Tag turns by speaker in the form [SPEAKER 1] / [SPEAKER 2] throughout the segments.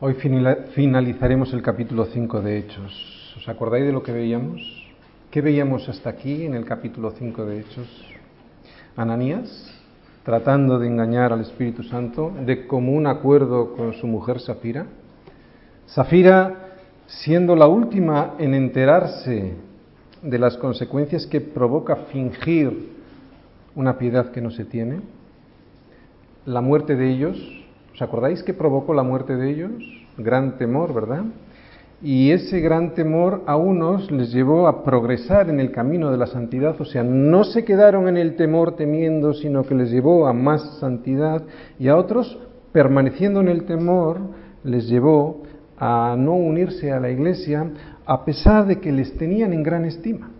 [SPEAKER 1] Hoy finalizaremos el capítulo 5 de Hechos. ¿Os acordáis de lo que veíamos? ¿Qué veíamos hasta aquí en el capítulo 5 de Hechos? Ananías, tratando de engañar al Espíritu Santo, de común acuerdo con su mujer Safira. Safira siendo la última en enterarse de las consecuencias que provoca fingir una piedad que no se tiene. La muerte de ellos, ¿os acordáis que provocó la muerte de ellos? Gran temor, ¿verdad? Y ese gran temor a unos les llevó a progresar en el camino de la santidad, o sea, no se quedaron en el temor temiendo, sino que les llevó a más santidad, y a otros, permaneciendo en el temor, les llevó a no unirse a la iglesia, a pesar de que les tenían en gran estima.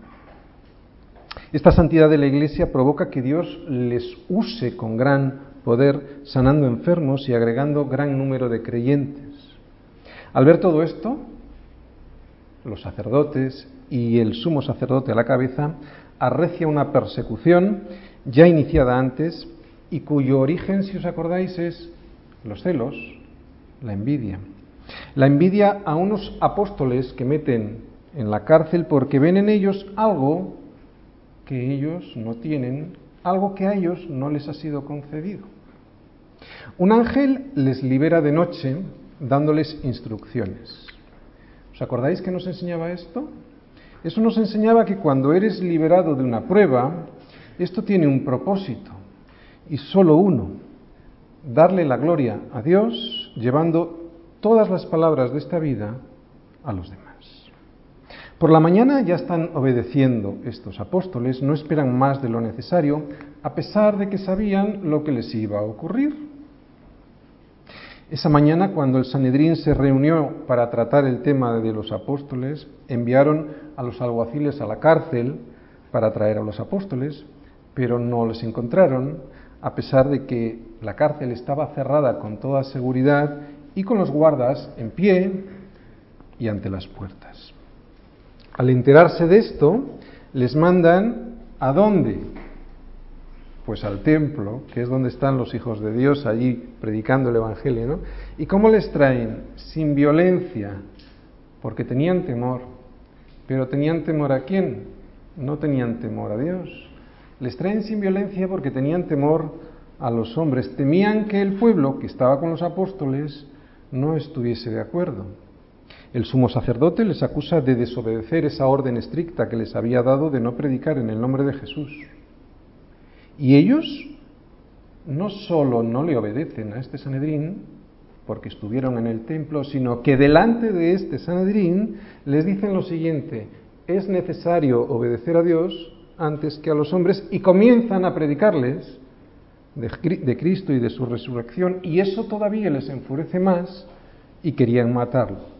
[SPEAKER 1] Esta santidad de la iglesia provoca que Dios les use con gran poder, sanando enfermos y agregando gran número de creyentes. Al ver todo esto, los sacerdotes y el sumo sacerdote a la cabeza, arrecia una persecución ya iniciada antes y cuyo origen, si os acordáis, es los celos, la envidia. La envidia a unos apóstoles que meten en la cárcel porque ven en ellos algo que ellos no tienen, algo que a ellos no les ha sido concedido. Un ángel les libera de noche dándoles instrucciones. ¿Os acordáis que nos enseñaba esto? Eso nos enseñaba que cuando eres liberado de una prueba, esto tiene un propósito y solo uno, darle la gloria a Dios llevando todas las palabras de esta vida a los demás. Por la mañana ya están obedeciendo estos apóstoles, no esperan más de lo necesario, a pesar de que sabían lo que les iba a ocurrir. Esa mañana, cuando el Sanedrín se reunió para tratar el tema de los apóstoles, enviaron a los alguaciles a la cárcel para traer a los apóstoles, pero no les encontraron, a pesar de que la cárcel estaba cerrada con toda seguridad y con los guardas en pie y ante las puertas. Al enterarse de esto, les mandan a dónde? Pues al templo, que es donde están los hijos de Dios allí predicando el Evangelio, ¿no? ¿Y cómo les traen? Sin violencia, porque tenían temor. Pero tenían temor a quién? No tenían temor a Dios. Les traen sin violencia porque tenían temor a los hombres. Temían que el pueblo que estaba con los apóstoles no estuviese de acuerdo. El sumo sacerdote les acusa de desobedecer esa orden estricta que les había dado de no predicar en el nombre de Jesús. Y ellos no solo no le obedecen a este Sanedrín, porque estuvieron en el templo, sino que delante de este Sanedrín les dicen lo siguiente, es necesario obedecer a Dios antes que a los hombres y comienzan a predicarles de, Cristo y de su resurrección y eso todavía les enfurece más y querían matarlo.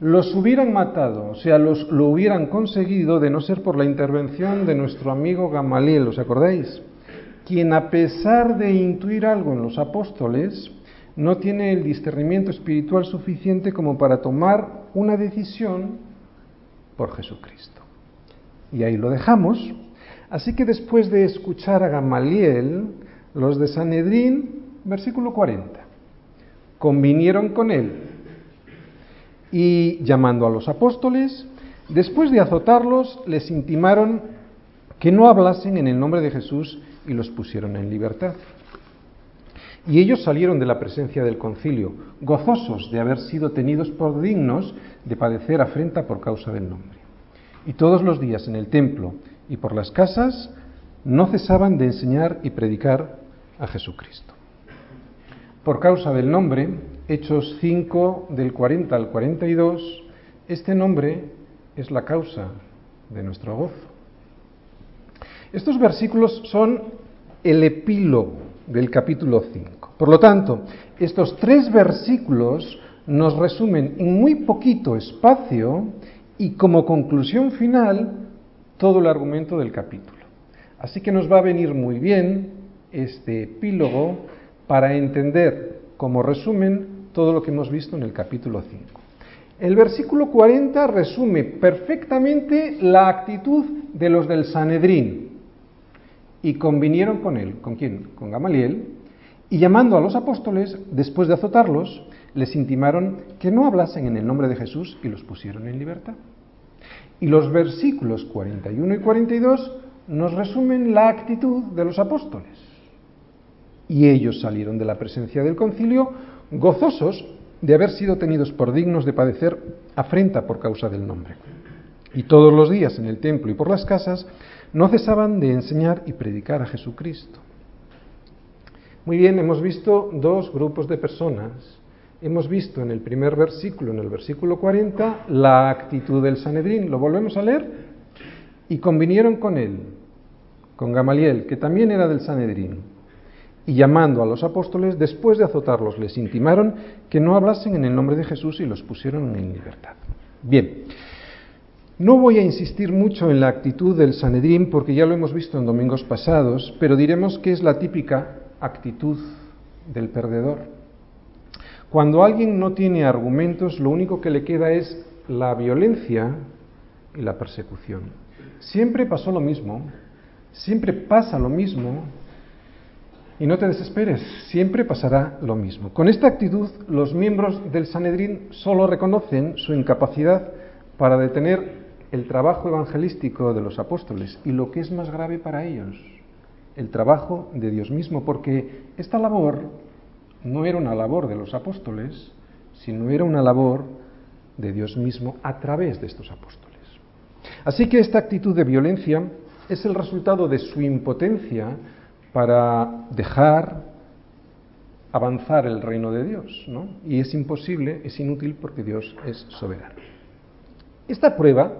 [SPEAKER 1] Los hubieran matado, o sea, los, lo hubieran conseguido de no ser por la intervención de nuestro amigo Gamaliel, ¿os acordáis? Quien a pesar de intuir algo en los apóstoles, no tiene el discernimiento espiritual suficiente como para tomar una decisión por Jesucristo. Y ahí lo dejamos. Así que después de escuchar a Gamaliel, los de Sanedrín, versículo 40, convinieron con él y llamando a los apóstoles, después de azotarlos, les intimaron que no hablasen en el nombre de Jesús y los pusieron en libertad. Y ellos salieron de la presencia del concilio, gozosos de haber sido tenidos por dignos de padecer afrenta por causa del nombre. Y todos los días en el templo y por las casas no cesaban de enseñar y predicar a Jesucristo. Por causa del nombre, Hechos 5 del 40 al 42, este nombre es la causa de nuestro gozo. Estos versículos son el epílogo del capítulo 5. Por lo tanto, estos tres versículos nos resumen en muy poquito espacio y como conclusión final todo el argumento del capítulo. Así que nos va a venir muy bien este epílogo para entender como resumen todo lo que hemos visto en el capítulo 5. El versículo 40 resume perfectamente la actitud de los del Sanedrín y convinieron con él. ¿Con quién? Con Gamaliel. Y llamando a los apóstoles, después de azotarlos, les intimaron que no hablasen en el nombre de Jesús y los pusieron en libertad. Y los versículos 41 y 42 nos resumen la actitud de los apóstoles. Y ellos salieron de la presencia del concilio gozosos de haber sido tenidos por dignos de padecer afrenta por causa del nombre. Y todos los días en el templo y por las casas no cesaban de enseñar y predicar a Jesucristo. Muy bien, hemos visto dos grupos de personas. Hemos visto en el primer versículo, en el versículo 40, la actitud del Sanedrín. ¿Lo volvemos a leer? Y convinieron con él, con Gamaliel, que también era del Sanedrín. Y llamando a los apóstoles, después de azotarlos, les intimaron que no hablasen en el nombre de Jesús y los pusieron en libertad. Bien, no voy a insistir mucho en la actitud del Sanedrín porque ya lo hemos visto en domingos pasados, pero diremos que es la típica actitud del perdedor. Cuando alguien no tiene argumentos, lo único que le queda es la violencia y la persecución. Siempre pasó lo mismo, siempre pasa lo mismo, y no te desesperes, siempre pasará lo mismo. Con esta actitud, los miembros del Sanedrín solo reconocen su incapacidad para detener el trabajo evangelístico de los apóstoles y lo que es más grave para ellos, el trabajo de Dios mismo, porque esta labor no era una labor de los apóstoles, sino era una labor de Dios mismo a través de estos apóstoles. Así que esta actitud de violencia es el resultado de su impotencia para dejar avanzar el reino de Dios, ¿no? Y es imposible, es inútil porque Dios es soberano. Esta prueba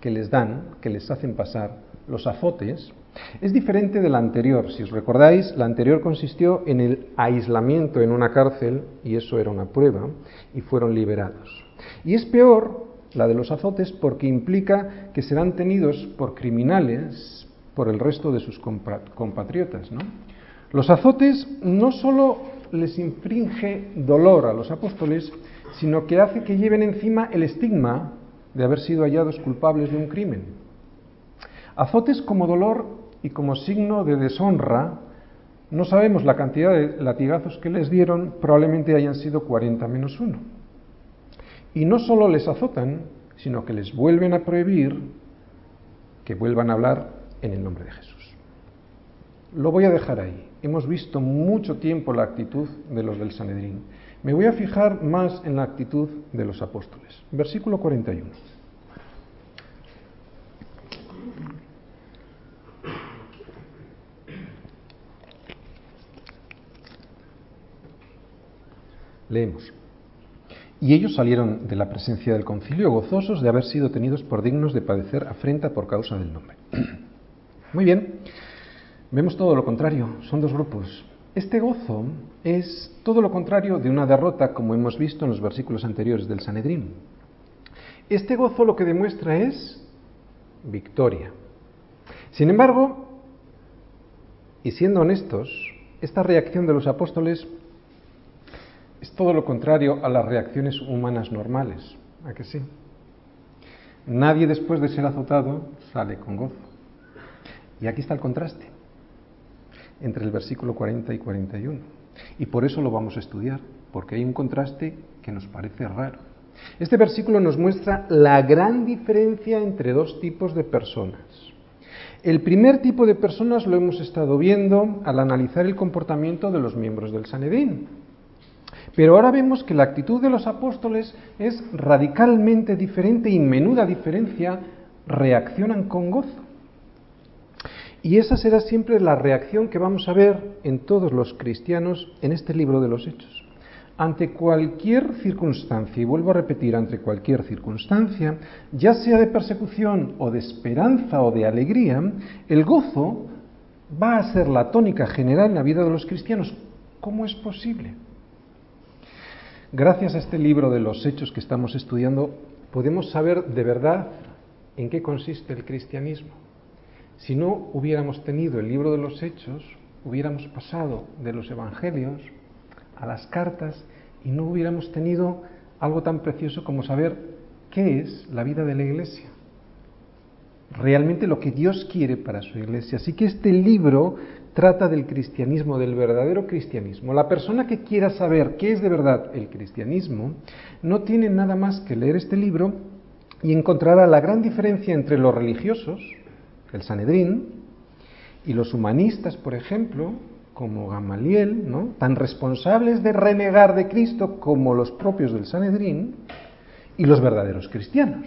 [SPEAKER 1] que les dan, que les hacen pasar los azotes, es diferente de la anterior. Si os recordáis, la anterior consistió en el aislamiento en una cárcel, y eso era una prueba, y fueron liberados. Y es peor la de los azotes porque implica que serán tenidos por criminales por el resto de sus compatriotas. ¿no? Los azotes no solo les infringe dolor a los apóstoles, sino que hace que lleven encima el estigma de haber sido hallados culpables de un crimen. Azotes como dolor y como signo de deshonra, no sabemos la cantidad de latigazos que les dieron, probablemente hayan sido 40 menos uno. Y no solo les azotan, sino que les vuelven a prohibir que vuelvan a hablar en el nombre de Jesús. Lo voy a dejar ahí. Hemos visto mucho tiempo la actitud de los del Sanedrín. Me voy a fijar más en la actitud de los apóstoles. Versículo 41. Leemos. Y ellos salieron de la presencia del concilio gozosos de haber sido tenidos por dignos de padecer afrenta por causa del nombre. Muy bien, vemos todo lo contrario, son dos grupos. Este gozo es todo lo contrario de una derrota, como hemos visto en los versículos anteriores del Sanedrín. Este gozo lo que demuestra es victoria. Sin embargo, y siendo honestos, esta reacción de los apóstoles es todo lo contrario a las reacciones humanas normales. ¿A que sí? Nadie después de ser azotado sale con gozo. Y aquí está el contraste entre el versículo 40 y 41. Y por eso lo vamos a estudiar, porque hay un contraste que nos parece raro. Este versículo nos muestra la gran diferencia entre dos tipos de personas. El primer tipo de personas lo hemos estado viendo al analizar el comportamiento de los miembros del Sanedín. Pero ahora vemos que la actitud de los apóstoles es radicalmente diferente y en menuda diferencia reaccionan con gozo. Y esa será siempre la reacción que vamos a ver en todos los cristianos en este libro de los Hechos. Ante cualquier circunstancia, y vuelvo a repetir, ante cualquier circunstancia, ya sea de persecución o de esperanza o de alegría, el gozo va a ser la tónica general en la vida de los cristianos. ¿Cómo es posible? Gracias a este libro de los hechos que estamos estudiando, podemos saber de verdad en qué consiste el cristianismo. Si no hubiéramos tenido el libro de los hechos, hubiéramos pasado de los evangelios a las cartas y no hubiéramos tenido algo tan precioso como saber qué es la vida de la iglesia. Realmente lo que Dios quiere para su iglesia. Así que este libro trata del cristianismo, del verdadero cristianismo. La persona que quiera saber qué es de verdad el cristianismo no tiene nada más que leer este libro y encontrará la gran diferencia entre los religiosos, el Sanedrín, y los humanistas, por ejemplo, como Gamaliel, ¿no? tan responsables de renegar de Cristo como los propios del Sanedrín, y los verdaderos cristianos.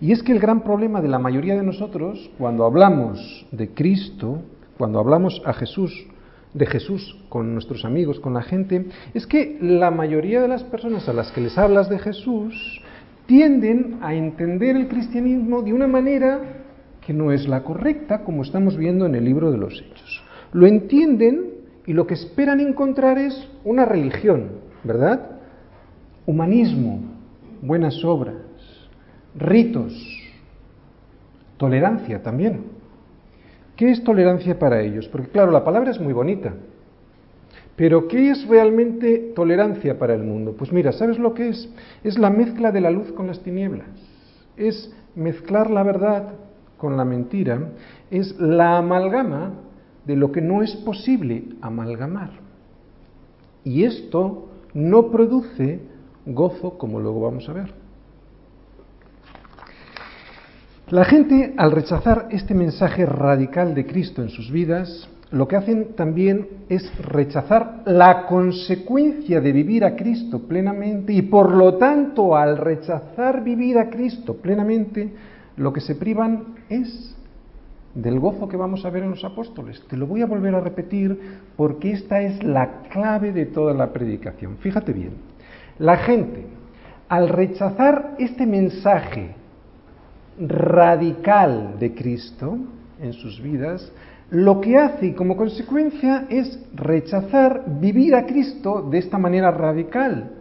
[SPEAKER 1] Y es que el gran problema de la mayoría de nosotros, cuando hablamos de Cristo, cuando hablamos a Jesús, de Jesús con nuestros amigos, con la gente, es que la mayoría de las personas a las que les hablas de Jesús tienden a entender el cristianismo de una manera que no es la correcta, como estamos viendo en el libro de los Hechos lo entienden y lo que esperan encontrar es una religión, ¿verdad? Humanismo, buenas obras, ritos, tolerancia también. ¿Qué es tolerancia para ellos? Porque claro, la palabra es muy bonita, pero ¿qué es realmente tolerancia para el mundo? Pues mira, ¿sabes lo que es? Es la mezcla de la luz con las tinieblas, es mezclar la verdad con la mentira, es la amalgama de lo que no es posible amalgamar. Y esto no produce gozo, como luego vamos a ver. La gente, al rechazar este mensaje radical de Cristo en sus vidas, lo que hacen también es rechazar la consecuencia de vivir a Cristo plenamente y por lo tanto al rechazar vivir a Cristo plenamente, lo que se privan es del gozo que vamos a ver en los apóstoles. Te lo voy a volver a repetir porque esta es la clave de toda la predicación. Fíjate bien, la gente, al rechazar este mensaje radical de Cristo en sus vidas, lo que hace como consecuencia es rechazar vivir a Cristo de esta manera radical.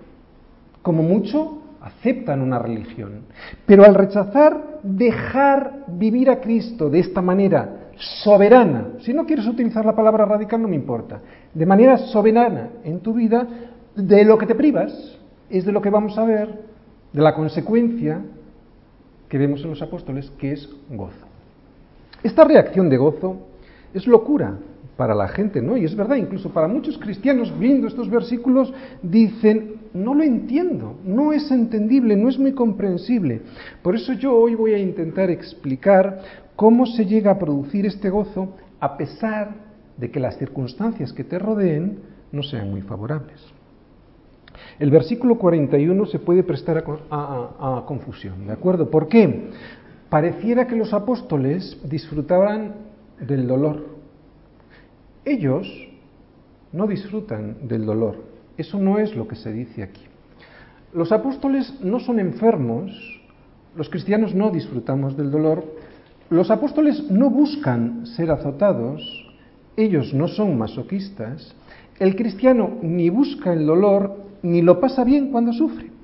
[SPEAKER 1] Como mucho, aceptan una religión. Pero al rechazar dejar vivir a Cristo de esta manera soberana, si no quieres utilizar la palabra radical no me importa, de manera soberana en tu vida, de lo que te privas es de lo que vamos a ver, de la consecuencia que vemos en los apóstoles, que es gozo. Esta reacción de gozo es locura, para la gente, ¿no? Y es verdad, incluso para muchos cristianos viendo estos versículos dicen, no lo entiendo, no es entendible, no es muy comprensible. Por eso yo hoy voy a intentar explicar cómo se llega a producir este gozo a pesar de que las circunstancias que te rodeen no sean muy favorables. El versículo 41 se puede prestar a, a confusión, ¿de acuerdo? ¿Por qué? Pareciera que los apóstoles disfrutaban del dolor, ellos no disfrutan del dolor. Eso no es lo que se dice aquí. Los apóstoles no son enfermos, los cristianos no disfrutamos del dolor, los apóstoles no buscan ser azotados, ellos no son masoquistas, el cristiano ni busca el dolor ni lo pasa bien cuando sufre.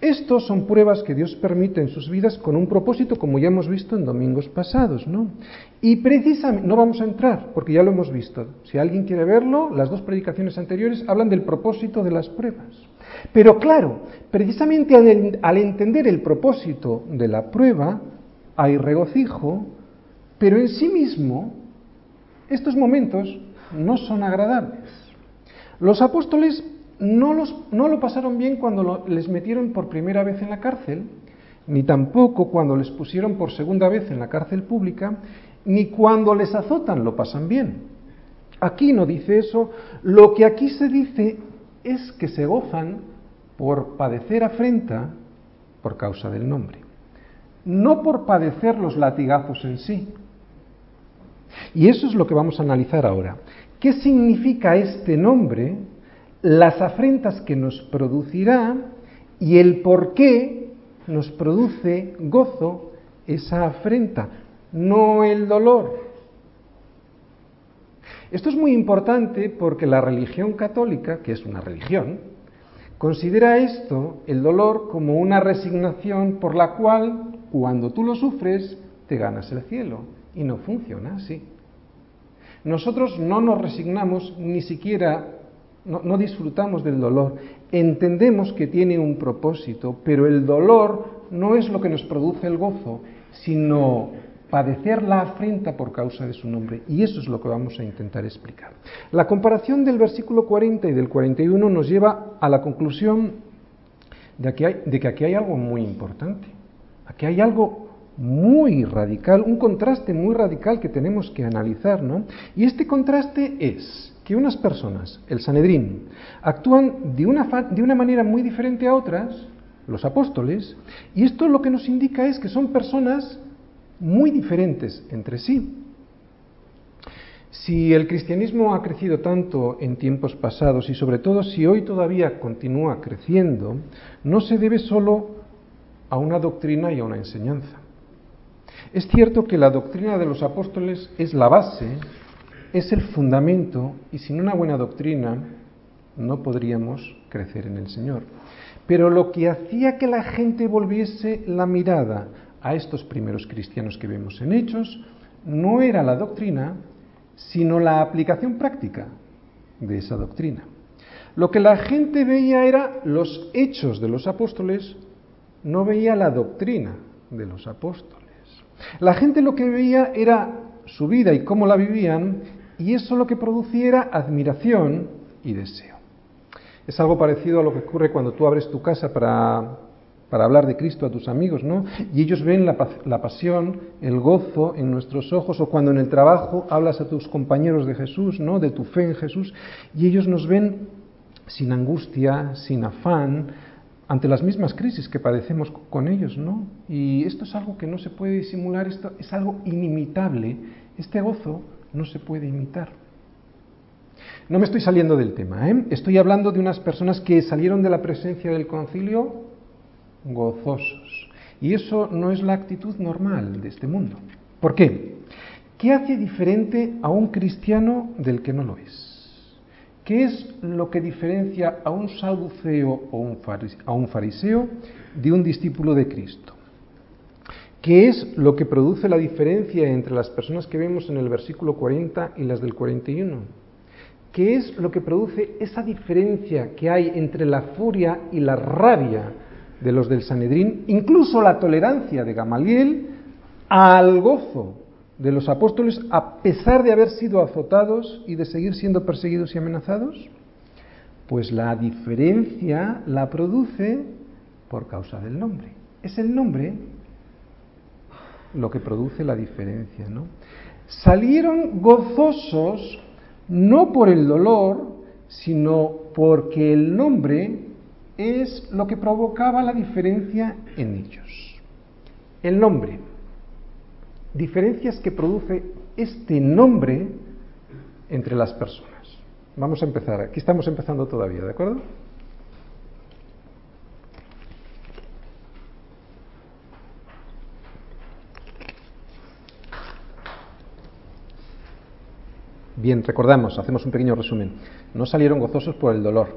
[SPEAKER 1] Estos son pruebas que Dios permite en sus vidas con un propósito, como ya hemos visto en domingos pasados, ¿no? Y precisamente, no vamos a entrar, porque ya lo hemos visto. Si alguien quiere verlo, las dos predicaciones anteriores hablan del propósito de las pruebas. Pero claro, precisamente al, al entender el propósito de la prueba, hay regocijo, pero en sí mismo, estos momentos no son agradables. Los apóstoles no, los, no lo pasaron bien cuando les metieron por primera vez en la cárcel, ni tampoco cuando les pusieron por segunda vez en la cárcel pública, ni cuando les azotan lo pasan bien. Aquí no dice eso, lo que aquí se dice es que se gozan por padecer afrenta por causa del nombre, no por padecer los latigazos en sí. Y eso es lo que vamos a analizar ahora. ¿Qué significa este nombre las afrentas que nos producirá y el por qué nos produce gozo esa afrenta, no el dolor. Esto es muy importante porque la religión católica, que es una religión, considera esto, el dolor, como una resignación por la cual, cuando tú lo sufres, te ganas el cielo. Y no funciona así. Nosotros no nos resignamos ni siquiera no, disfrutamos del dolor. Entendemos que tiene un propósito, pero el dolor no es lo que nos produce el gozo, sino padecer la afrenta por causa de su nombre. Y eso es lo que vamos a intentar explicar. La comparación del versículo 40 y del 41 nos lleva a la conclusión de que, hay, de que aquí hay algo muy importante. Aquí hay algo muy radical, un contraste muy radical que tenemos que analizar, ¿no? Y este contraste es que unas personas, el Sanedrín, actúan de una, de una manera muy diferente a otras, los apóstoles, y esto lo que nos indica es que son personas muy diferentes entre sí. Si el cristianismo ha crecido tanto en tiempos pasados y sobre todo si hoy todavía continúa creciendo, no se debe solo a una doctrina y a una enseñanza. Es cierto que la doctrina de los apóstoles es la base, es el fundamento y sin una buena doctrina no podríamos crecer en el Señor. Pero lo que hacía que la gente volviese la mirada a estos primeros cristianos que vemos en Hechos no era la doctrina, sino la aplicación práctica de esa doctrina. Lo que la gente veía era los hechos de los apóstoles, no veía la doctrina de los apóstoles. La gente lo que veía era su vida y cómo la vivían, y eso lo que producía era admiración y deseo. Es algo parecido a lo que ocurre cuando tú abres tu casa para, para hablar de Cristo a tus amigos, ¿no? Y ellos ven la, la, pasión, el gozo en nuestros ojos, o cuando en el trabajo hablas a tus compañeros de Jesús, ¿no? De tu fe en Jesús, y ellos nos ven sin angustia, sin afán, ante las mismas crisis que padecemos con ellos, ¿no? Y esto es algo que no se puede disimular, esto es algo inimitable. Este gozo no se puede imitar. No me estoy saliendo del tema, ¿eh? estoy hablando de unas personas que salieron de la presencia del concilio gozosos. Y eso no es la actitud normal de este mundo. ¿Por qué? ¿Qué hace diferente a un cristiano del que no lo es? ¿Qué es lo que diferencia a un saduceo o a un fariseo de un discípulo de Cristo? ¿Qué es lo que produce la diferencia entre las personas que vemos en el versículo 40 y las del 41? ¿Qué es lo que produce esa diferencia que hay entre la furia y la rabia de los del Sanedrín, incluso la tolerancia de Gamaliel al gozo de los apóstoles a pesar de haber sido azotados y de seguir siendo perseguidos y amenazados? Pues la diferencia la produce por causa del nombre. Es el nombre lo que produce la diferencia, ¿no? Salieron gozosos no por el dolor, sino porque el nombre es lo que provocaba la diferencia en ellos. El nombre. Diferencias que produce este nombre entre las personas. Vamos a empezar. Aquí estamos empezando todavía, ¿de acuerdo? Bien, recordamos, hacemos un pequeño resumen. No salieron gozosos por el dolor,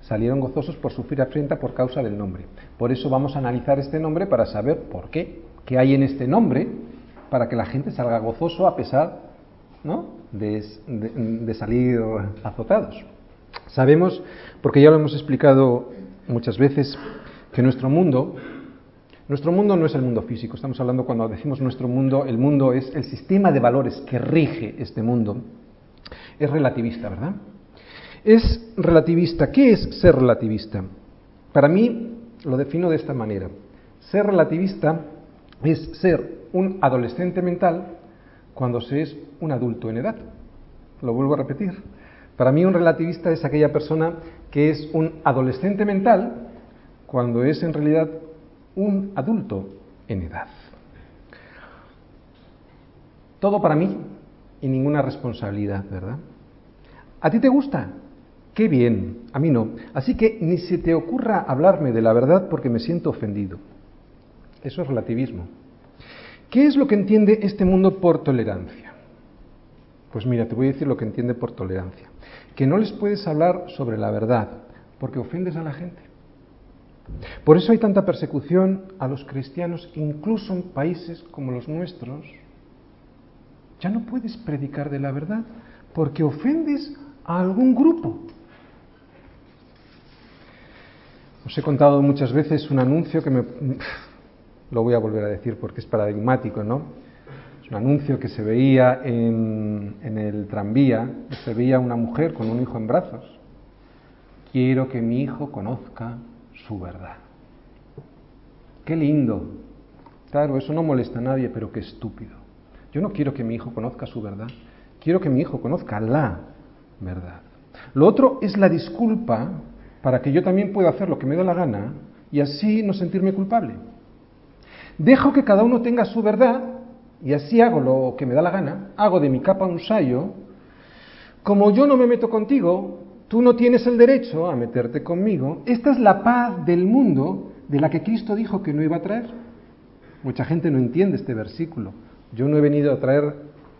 [SPEAKER 1] salieron gozosos por sufrir afrenta por causa del nombre. Por eso vamos a analizar este nombre para saber por qué, qué hay en este nombre para que la gente salga gozoso a pesar ¿no? de, salir azotados. Sabemos, porque ya lo hemos explicado muchas veces, que nuestro mundo, nuestro mundo no es el mundo físico, estamos hablando cuando decimos nuestro mundo, el mundo es el sistema de valores que rige este mundo es relativista, ¿verdad? Es relativista. ¿Qué es ser relativista? Para mí lo defino de esta manera. Ser relativista es ser un adolescente mental cuando se es un adulto en edad. Lo vuelvo a repetir. Para mí un relativista es aquella persona que es un adolescente mental cuando es en realidad un adulto en edad. Todo para mí y ninguna responsabilidad, ¿verdad? ¿A ti te gusta? Qué bien, a mí no. Así que ni se te ocurra hablarme de la verdad porque me siento ofendido. Eso es relativismo. ¿Qué es lo que entiende este mundo por tolerancia? Pues mira, te voy a decir lo que entiende por tolerancia. Que no les puedes hablar sobre la verdad porque ofendes a la gente. Por eso hay tanta persecución a los cristianos, incluso en países como los nuestros, ya no puedes predicar de la verdad porque ofendes a algún grupo. Os he contado muchas veces un anuncio que me... Lo voy a volver a decir porque es paradigmático, ¿no? Es un anuncio que se veía en, en el tranvía, se veía una mujer con un hijo en brazos. Quiero que mi hijo conozca su verdad. Qué lindo. Claro, eso no molesta a nadie, pero qué estúpido. Yo no quiero que mi hijo conozca su verdad. Quiero que mi hijo conozca la verdad. Lo otro es la disculpa para que yo también pueda hacer lo que me da la gana y así no sentirme culpable. Dejo que cada uno tenga su verdad y así hago lo que me da la gana, hago de mi capa un sayo. Como yo no me meto contigo, tú no tienes el derecho a meterte conmigo. Esta es la paz del mundo de la que Cristo dijo que no iba a traer. Mucha gente no entiende este versículo. Yo no he venido a traer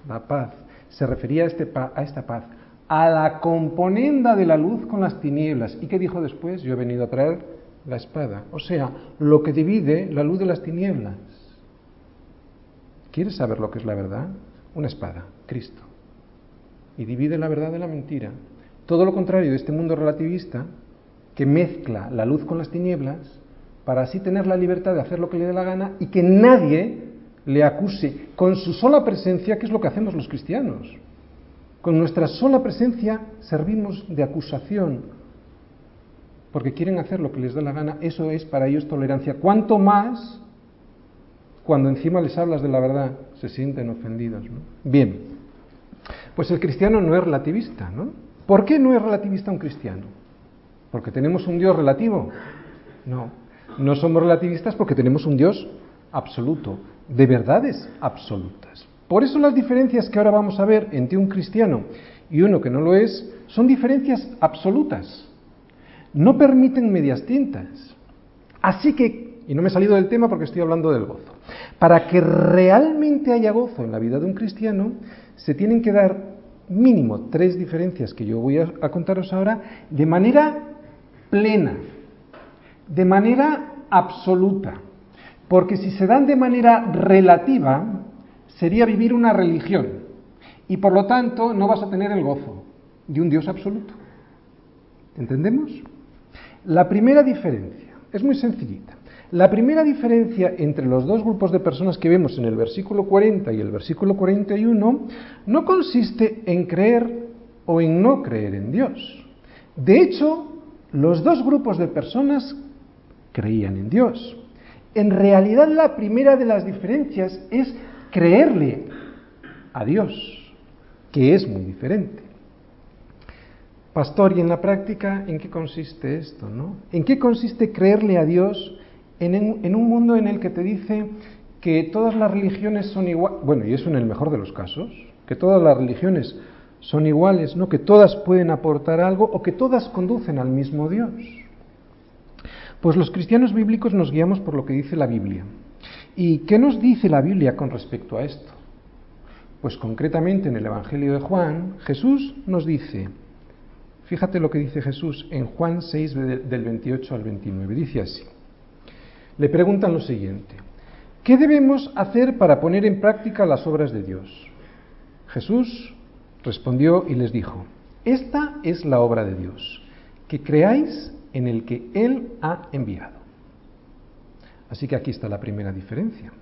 [SPEAKER 1] la paz. Se refería a, este a esta paz, a la componenda de la luz con las tinieblas. ¿Y qué dijo después? Yo he venido a traer la espada. O sea, lo que divide la luz de las tinieblas. ¿Quieres saber lo que es la verdad? Una espada, Cristo. Y divide la verdad de la mentira. Todo lo contrario de este mundo relativista, que mezcla la luz con las tinieblas, para así tener la libertad de hacer lo que le dé la gana y que nadie le acuse con su sola presencia, que es lo que hacemos los cristianos. Con nuestra sola presencia servimos de acusación, porque quieren hacer lo que les da la gana, eso es para ellos tolerancia. Cuanto más cuando encima les hablas de la verdad, se sienten ofendidos. Bien, pues el cristiano no es relativista, ¿no? ¿Por qué no es relativista un cristiano? ¿Porque tenemos un Dios relativo? No, no somos relativistas porque tenemos un Dios absoluto, de verdades absolutas. Por eso las diferencias que ahora vamos a ver entre un cristiano y uno que no lo es son diferencias absolutas. No permiten medias tintas. Así que, y no me he salido del tema porque estoy hablando del gozo, para que realmente haya gozo en la vida de un cristiano, se tienen que dar mínimo tres diferencias que yo voy a, contaros ahora de manera plena, de manera absoluta. Porque si se dan de manera relativa, sería vivir una religión. Y por lo tanto no vas a tener el gozo de un Dios absoluto. ¿Entendemos? La primera diferencia es muy sencillita. La primera diferencia entre los dos grupos de personas que vemos en el versículo 40 y el versículo 41 no consiste en creer o en no creer en Dios. De hecho, los dos grupos de personas creían en Dios. En realidad la primera de las diferencias es creerle a Dios, que es muy diferente. Pastor, ¿y en la práctica en qué consiste esto? ¿no? ¿En qué consiste creerle a Dios en, un mundo en el que te dice que todas las religiones son iguales, bueno, y eso en el mejor de los casos, que todas las religiones son iguales, ¿no? que todas pueden aportar algo o que todas conducen al mismo Dios. Pues los cristianos bíblicos nos guiamos por lo que dice la Biblia. ¿Y qué nos dice la Biblia con respecto a esto? Pues concretamente en el Evangelio de Juan, Jesús nos dice, fíjate lo que dice Jesús en Juan 6 del 28 al 29, dice así le preguntan lo siguiente, ¿qué debemos hacer para poner en práctica las obras de Dios? Jesús respondió y les dijo, esta es la obra de Dios, que creáis en el que Él ha enviado. Así que aquí está la primera diferencia.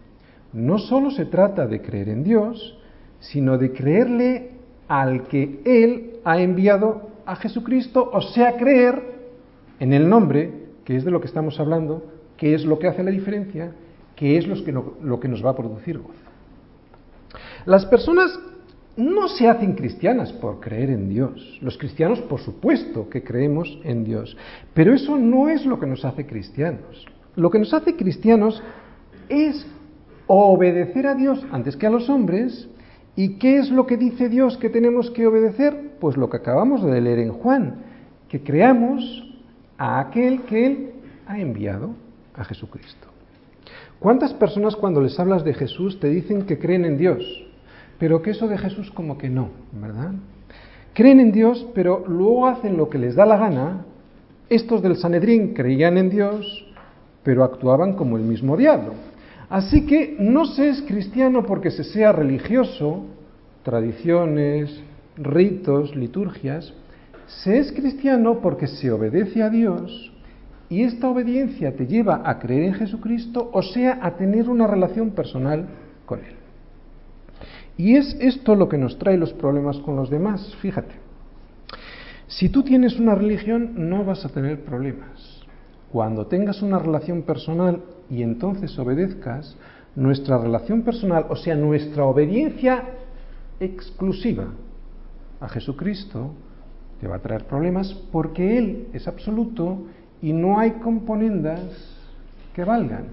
[SPEAKER 1] No solo se trata de creer en Dios, sino de creerle al que Él ha enviado a Jesucristo, o sea, creer en el nombre, que es de lo que estamos hablando, qué es lo que hace la diferencia, qué es lo que, lo que nos va a producir gozo. Las personas no se hacen cristianas por creer en Dios. Los cristianos, por supuesto, que creemos en Dios. Pero eso no es lo que nos hace cristianos. Lo que nos hace cristianos es obedecer a Dios antes que a los hombres. ¿Y qué es lo que dice Dios que tenemos que obedecer? Pues lo que acabamos de leer en Juan, que creamos a aquel que Él ha enviado a Jesucristo. ¿Cuántas personas cuando les hablas de Jesús te dicen que creen en Dios, pero que eso de Jesús como que no, ¿verdad? Creen en Dios, pero luego hacen lo que les da la gana. Estos del Sanedrín creían en Dios, pero actuaban como el mismo diablo. Así que no se es cristiano porque se sea religioso, tradiciones, ritos, liturgias. Se es cristiano porque se obedece a Dios y esta obediencia te lleva a creer en Jesucristo, o sea, a tener una relación personal con Él. Y es esto lo que nos trae los problemas con los demás, fíjate. Si tú tienes una religión, no vas a tener problemas. Cuando tengas una relación personal y entonces obedezcas, nuestra relación personal, o sea, nuestra obediencia exclusiva a Jesucristo, te va a traer problemas porque Él es absoluto y no hay componendas que valgan.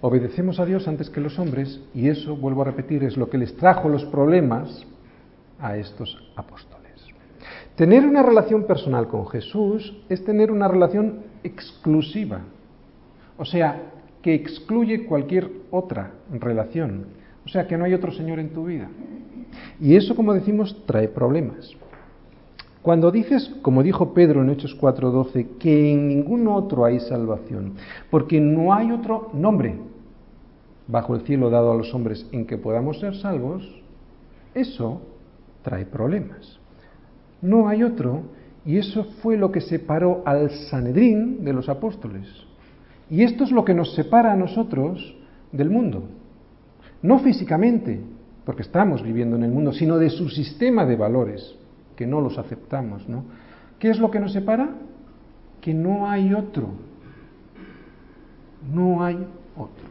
[SPEAKER 1] Obedecemos a Dios antes que los hombres y eso, vuelvo a repetir, es lo que les trajo los problemas a estos apóstoles. Tener una relación personal con Jesús es tener una relación exclusiva, o sea, que excluye cualquier otra relación, o sea, que no hay otro Señor en tu vida. Y eso, como decimos, trae problemas. Cuando dices, como dijo Pedro en Hechos 4:12, que en ningún otro hay salvación, porque no hay otro nombre bajo el cielo dado a los hombres en que podamos ser salvos, eso trae problemas. No hay otro, y eso fue lo que separó al Sanedrín de los apóstoles. Y esto es lo que nos separa a nosotros del mundo. No físicamente, porque estamos viviendo en el mundo, sino de su sistema de valores que no los aceptamos, ¿no? ¿Qué es lo que nos separa? Que no hay otro. No hay otro.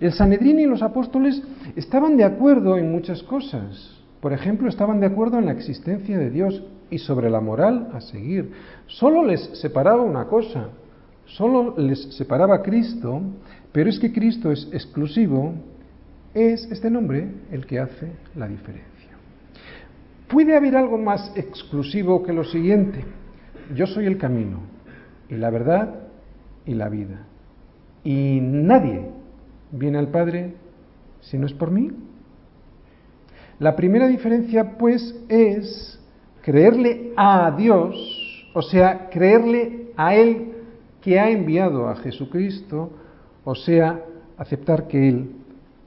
[SPEAKER 1] El Sanedrín y los apóstoles estaban de acuerdo en muchas cosas. Por ejemplo, estaban de acuerdo en la existencia de Dios y sobre la moral a seguir. Solo les separaba una cosa, solo les separaba Cristo, pero es que Cristo es exclusivo, es este nombre el que hace la diferencia. ¿Puede haber algo más exclusivo que lo siguiente? Yo soy el camino y la verdad y la vida. Y nadie viene al Padre si no es por mí. La primera diferencia, pues, es creerle a Dios, o sea, creerle a Él que ha enviado a Jesucristo, o sea, aceptar que Él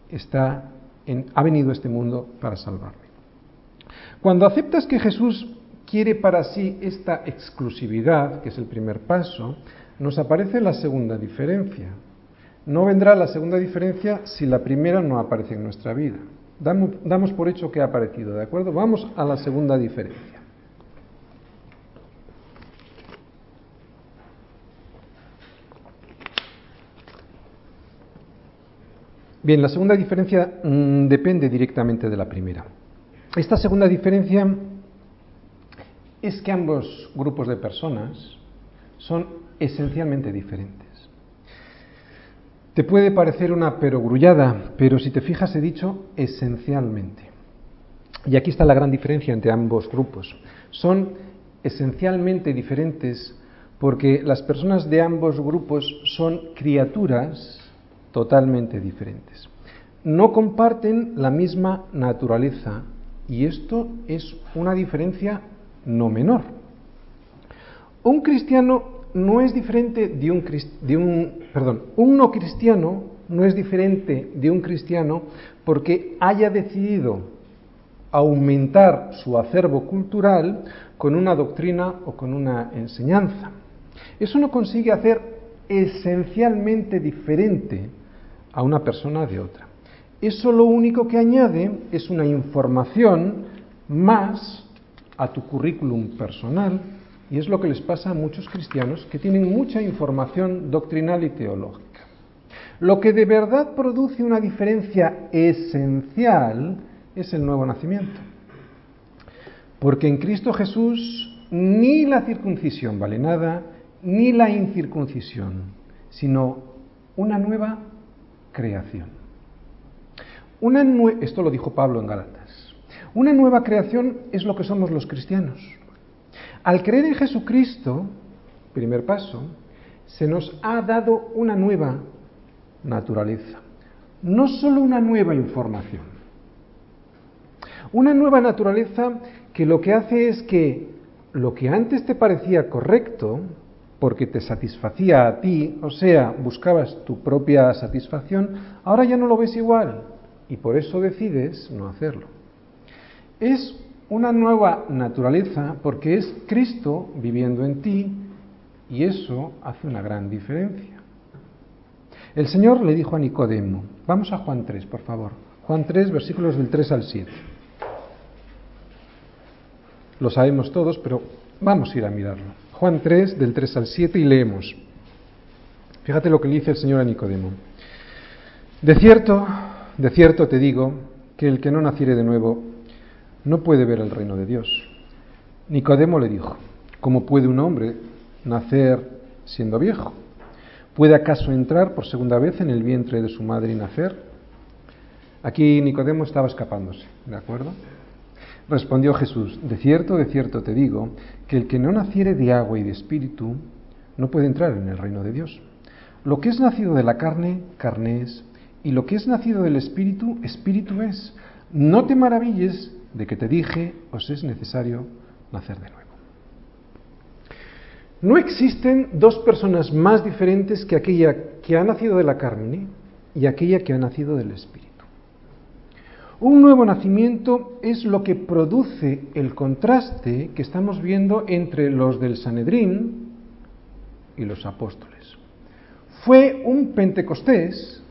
[SPEAKER 1] está en, ha venido a este mundo para salvar. Cuando aceptas que Jesús quiere para sí esta exclusividad, que es el primer paso, nos aparece la segunda diferencia. No vendrá la segunda diferencia si la primera no aparece en nuestra vida. Damos, por hecho que ha aparecido, ¿de acuerdo? Vamos a la segunda diferencia. Bien, la segunda diferencia mm, depende directamente de la primera. Esta segunda diferencia es que ambos grupos de personas son esencialmente diferentes. Te puede parecer una perogrullada, pero si te fijas he dicho esencialmente. Y aquí está la gran diferencia entre ambos grupos. Son esencialmente diferentes porque las personas de ambos grupos son criaturas totalmente diferentes. No comparten la misma naturaleza y esto es una diferencia no menor. Un cristiano no es diferente de un, perdón, un no cristiano no es diferente de un cristiano porque haya decidido aumentar su acervo cultural con una doctrina o con una enseñanza. Eso no consigue hacer esencialmente diferente a una persona de otra. Eso lo único que añade es una información más a tu currículum personal y es lo que les pasa a muchos cristianos que tienen mucha información doctrinal y teológica. Lo que de verdad produce una diferencia esencial es el nuevo nacimiento. Porque en Cristo Jesús ni la circuncisión vale nada, ni la incircuncisión, sino una nueva creación esto lo dijo Pablo en Galatas. Una nueva creación es lo que somos los cristianos. Al creer en Jesucristo, primer paso, se nos ha dado una nueva naturaleza. No solo una nueva información. Una nueva naturaleza que lo que hace es que lo que antes te parecía correcto, porque te satisfacía a ti, o sea, buscabas tu propia satisfacción, ahora ya no lo ves igual y por eso decides no hacerlo. Es una nueva naturaleza porque es Cristo viviendo en ti y eso hace una gran diferencia. El Señor le dijo a Nicodemo, vamos a Juan 3, por favor. Juan 3, versículos del 3 al 7. Lo sabemos todos, pero vamos a ir a mirarlo. Juan 3, del 3 al 7, y leemos. Fíjate lo que le dice el Señor a Nicodemo. De cierto, de cierto te digo, que el que no naciere de nuevo no puede ver el reino de Dios. Nicodemo le dijo, ¿cómo puede un hombre nacer siendo viejo? ¿Puede acaso entrar por segunda vez en el vientre de su madre y nacer? Aquí Nicodemo estaba escapándose, ¿de acuerdo? Respondió Jesús, de cierto, de cierto te digo, que el que no naciere de agua y de espíritu no puede entrar en el reino de Dios. Lo que es nacido de la carne, carne es, y lo que es nacido del espíritu, espíritu es. No te maravilles de que te dije, os es necesario nacer de nuevo. No existen dos personas más diferentes que aquella que ha nacido de la carne y aquella que ha nacido del espíritu. Un nuevo nacimiento es lo que produce el contraste que estamos viendo entre los del Sanedrín y los apóstoles. Fue un Pentecostés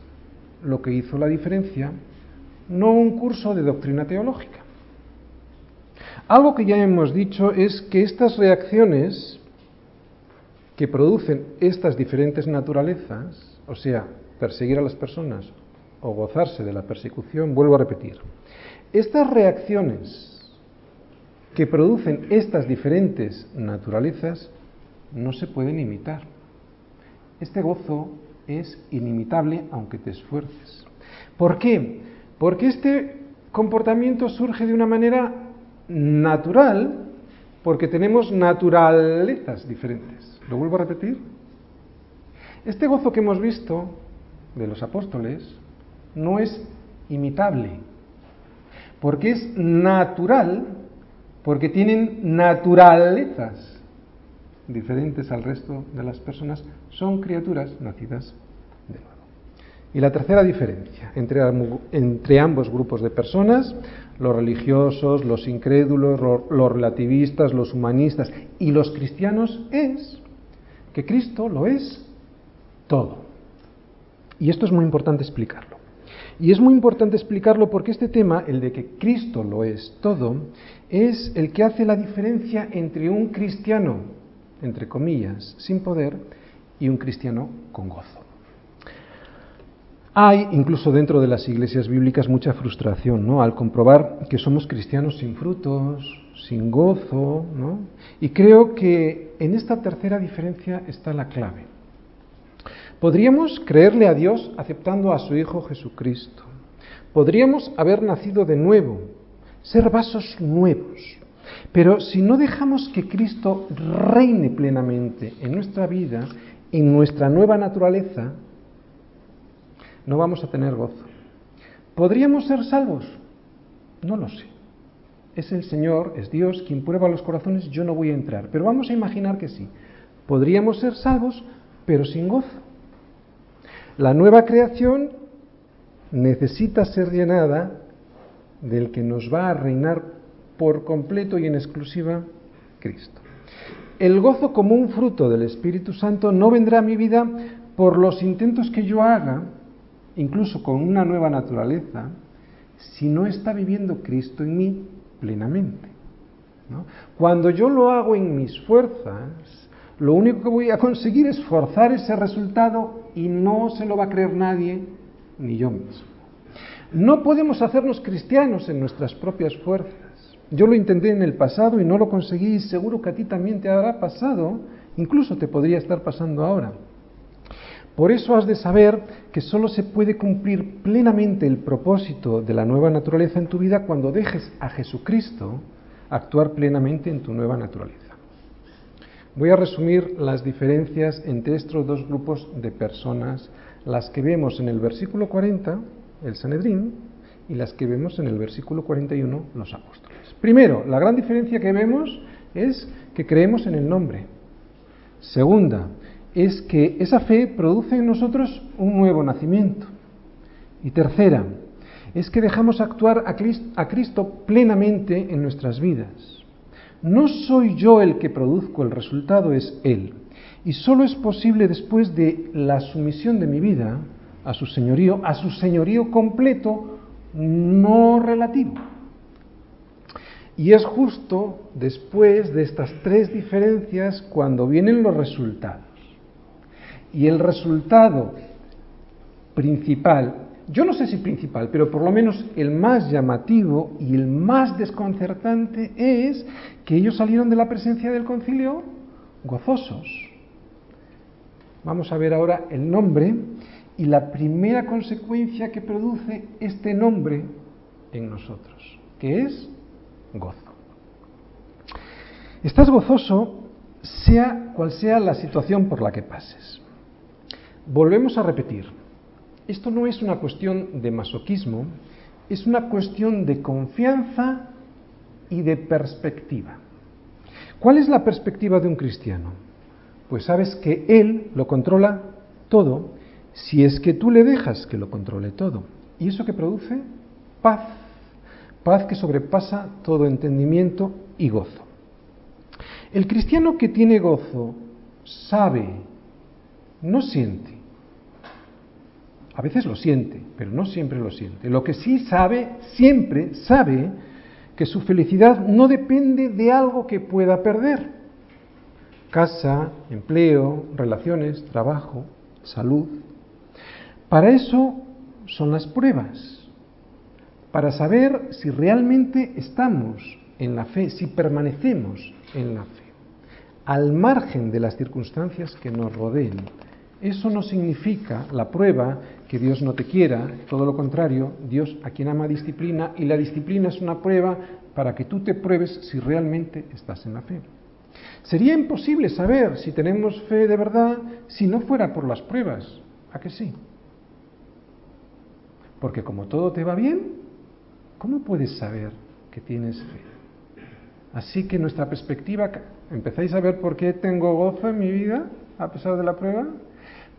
[SPEAKER 1] lo que hizo la diferencia, no un curso de doctrina teológica. Algo que ya hemos dicho es que estas reacciones que producen estas diferentes naturalezas, o sea, perseguir a las personas o gozarse de la persecución, vuelvo a repetir, estas reacciones que producen estas diferentes naturalezas no se pueden imitar. Este gozo es inimitable aunque te esfuerces. ¿Por qué? Porque este comportamiento surge de una manera natural, porque tenemos naturalezas diferentes. Lo vuelvo a repetir. Este gozo que hemos visto de los apóstoles no es imitable, porque es natural, porque tienen naturalezas diferentes al resto de las personas, son criaturas nacidas de nuevo. Y la tercera diferencia entre, entre ambos grupos de personas, los religiosos, los incrédulos, los relativistas, los humanistas y los cristianos, es que Cristo lo es todo. Y esto es muy importante explicarlo. Y es muy importante explicarlo porque este tema, el de que Cristo lo es todo, es el que hace la diferencia entre un cristiano, entre comillas, sin poder, y un cristiano con gozo. Hay, incluso dentro de las iglesias bíblicas, mucha frustración, ¿no? Al comprobar que somos cristianos sin frutos, sin gozo, ¿no? Y creo que en esta tercera diferencia está la clave. Podríamos creerle a Dios aceptando a su Hijo Jesucristo. Podríamos haber nacido de nuevo, ser vasos nuevos. Pero si no dejamos que Cristo reine plenamente en nuestra vida, en nuestra nueva naturaleza, no vamos a tener gozo. ¿Podríamos ser salvos? No lo sé es el Señor, es Dios quien prueba los corazones, yo no voy a entrar. Pero vamos a imaginar que sí. Podríamos ser salvos, pero sin gozo. La nueva creación necesita ser llenada del que nos va a reinar por completo y en exclusiva Cristo. El gozo como un fruto del Espíritu Santo no vendrá a mi vida por los intentos que yo haga, incluso con una nueva naturaleza, si no está viviendo Cristo en mí plenamente. Cuando yo lo hago en mis fuerzas, lo único que voy a conseguir es forzar ese resultado y no se lo va a creer nadie, ni yo mismo. No podemos hacernos cristianos en nuestras propias fuerzas. Yo lo intenté en el pasado y no lo conseguí y seguro que a ti también te habrá pasado, incluso te podría estar pasando ahora. Por eso has de saber que solo se puede cumplir plenamente el propósito de la nueva naturaleza en tu vida cuando dejes a Jesucristo actuar plenamente en tu nueva naturaleza. Voy a resumir las diferencias entre estos dos grupos de personas, las que vemos en el versículo 40, el Sanedrín, y las que vemos en el versículo 41, los apóstoles. Primero, la gran diferencia que vemos es que creemos en el nombre. Segunda, es que esa fe produce en nosotros un nuevo nacimiento. Y tercera, es que dejamos actuar a Cristo plenamente en nuestras vidas. No soy yo el que produzco el resultado, es Él. Y solo es posible después de la sumisión de mi vida a su señorío, a su señorío completo, no relativo. Y es justo después de estas tres diferencias cuando vienen los resultados. Y el resultado principal, yo no sé si principal, pero por lo menos el más llamativo y el más desconcertante es que ellos salieron de la presencia del concilio gozosos. Vamos a ver ahora el nombre y la primera consecuencia que produce este nombre en nosotros, que es gozo. Estás gozoso sea cual sea la situación por la que pases. Volvemos a repetir, esto no es una cuestión de masoquismo, es una cuestión de confianza y de perspectiva. ¿Cuál es la perspectiva de un cristiano? Pues sabes que Él lo controla todo si es que tú le dejas que lo controle todo. ¿Y eso que produce? Paz. Paz que sobrepasa todo entendimiento y gozo. El cristiano que tiene gozo sabe, no siente, a veces lo siente, pero no siempre lo siente. Lo que sí sabe, siempre sabe que su felicidad no depende de algo que pueda perder. Casa, empleo, relaciones, trabajo, salud. Para eso son las pruebas, para saber si realmente estamos en la fe, si permanecemos en la fe, al margen de las circunstancias que nos rodeen eso no significa la prueba que Dios no te quiera, todo lo contrario, Dios a quien ama disciplina y la disciplina es una prueba para que tú te pruebes si realmente estás en la fe. Sería imposible saber si tenemos fe de verdad si no fuera por las pruebas. ¿A que sí? Porque como todo te va bien, ¿cómo puedes saber que tienes fe? Así que nuestra perspectiva, ¿empezáis a ver por qué tengo gozo en mi vida a pesar de la prueba?